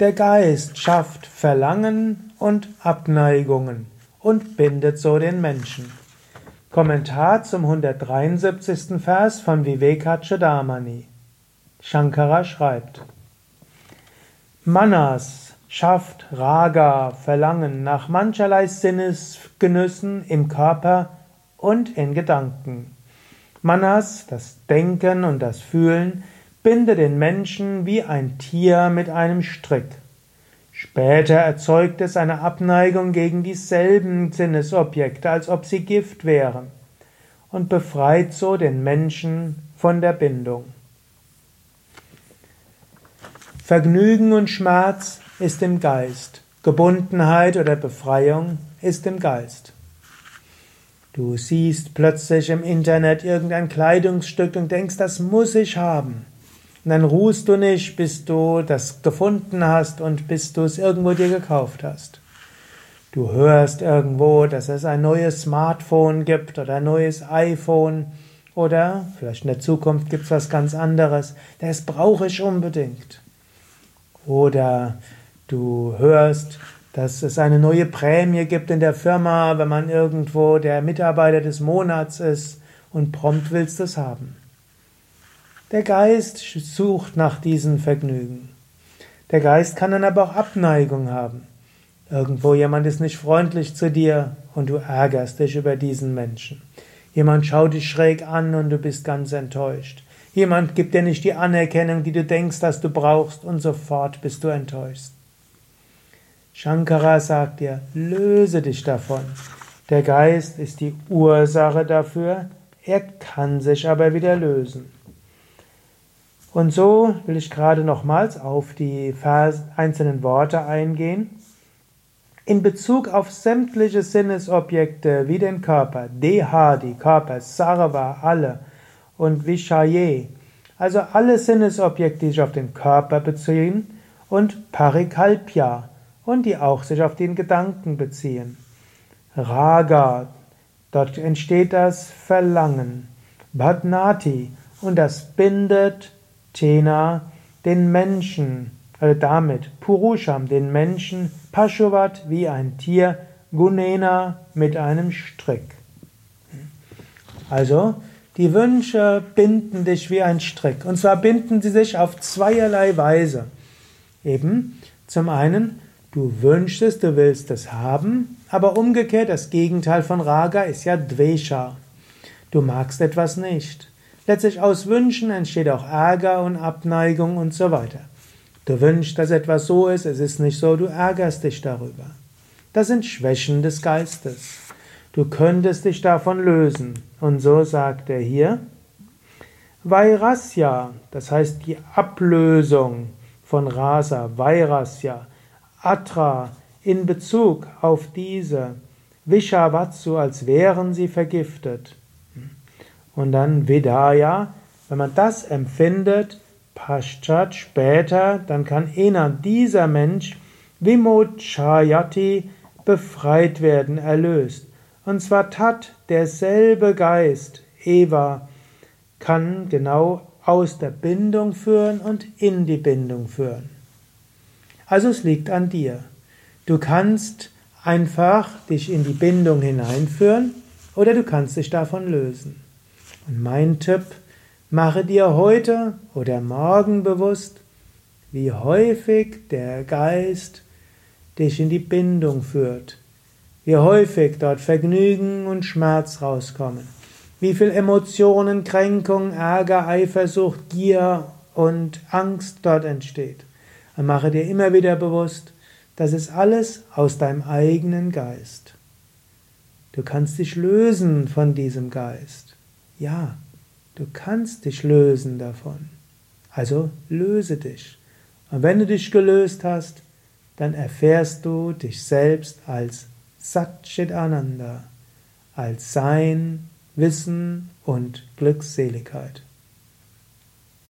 Der Geist schafft Verlangen und Abneigungen und bindet so den Menschen. Kommentar zum 173. Vers von Vivekachudamani. Shankara schreibt: Manas schafft Raga, Verlangen nach mancherlei Sinnesgenüssen im Körper und in Gedanken. Manas, das Denken und das Fühlen, binde den Menschen wie ein Tier mit einem Strick. Später erzeugt es eine Abneigung gegen dieselben Sinnesobjekte, als ob sie Gift wären, und befreit so den Menschen von der Bindung. Vergnügen und Schmerz ist im Geist, Gebundenheit oder Befreiung ist im Geist. Du siehst plötzlich im Internet irgendein Kleidungsstück und denkst, das muss ich haben. Und dann ruhst du nicht, bis du das gefunden hast und bis du es irgendwo dir gekauft hast. Du hörst irgendwo, dass es ein neues Smartphone gibt oder ein neues iPhone oder vielleicht in der Zukunft gibt es was ganz anderes. Das brauche ich unbedingt. Oder du hörst, dass es eine neue Prämie gibt in der Firma, wenn man irgendwo der Mitarbeiter des Monats ist und prompt willst du es haben. Der Geist sucht nach diesen Vergnügen. Der Geist kann dann aber auch Abneigung haben. Irgendwo jemand ist nicht freundlich zu dir und du ärgerst dich über diesen Menschen. Jemand schaut dich schräg an und du bist ganz enttäuscht. Jemand gibt dir nicht die Anerkennung, die du denkst, dass du brauchst und sofort bist du enttäuscht. Shankara sagt dir, löse dich davon. Der Geist ist die Ursache dafür, er kann sich aber wieder lösen. Und so will ich gerade nochmals auf die Vers einzelnen Worte eingehen. In Bezug auf sämtliche Sinnesobjekte wie den Körper, Deha, die Körper, Sarva, alle und Vishaye, also alle Sinnesobjekte, die sich auf den Körper beziehen, und Parikalpya, und die auch sich auf den Gedanken beziehen. Raga, dort entsteht das Verlangen. Bhadnati, und das bindet Tena, den Menschen, also damit Purusham, den Menschen, Pashuvat wie ein Tier, Gunena mit einem Strick. Also, die Wünsche binden dich wie ein Strick. Und zwar binden sie sich auf zweierlei Weise. Eben, zum einen, du wünschst es, du willst es haben, aber umgekehrt, das Gegenteil von Raga ist ja Dvesha. Du magst etwas nicht. Letztlich aus Wünschen entsteht auch Ärger und Abneigung und so weiter. Du wünschst, dass etwas so ist, es ist nicht so, du ärgerst dich darüber. Das sind Schwächen des Geistes. Du könntest dich davon lösen. Und so sagt er hier, Vairasya, das heißt die Ablösung von Rasa, Vairasya, Atra in Bezug auf diese, Vishavatsu, als wären sie vergiftet. Und dann Vedaya, wenn man das empfindet, Paschat später, dann kann Ena, dieser Mensch, Vimochayati, befreit werden, erlöst. Und zwar Tat, derselbe Geist, Eva, kann genau aus der Bindung führen und in die Bindung führen. Also es liegt an dir. Du kannst einfach dich in die Bindung hineinführen oder du kannst dich davon lösen. Und mein Tipp, mache dir heute oder morgen bewusst, wie häufig der Geist dich in die Bindung führt, wie häufig dort Vergnügen und Schmerz rauskommen, wie viel Emotionen, Kränkung, Ärger, Eifersucht, Gier und Angst dort entsteht. Und mache dir immer wieder bewusst, das ist alles aus deinem eigenen Geist. Du kannst dich lösen von diesem Geist. Ja, du kannst dich lösen davon. Also löse dich. Und wenn du dich gelöst hast, dann erfährst du dich selbst als Satchit Ananda, als Sein, Wissen und Glückseligkeit.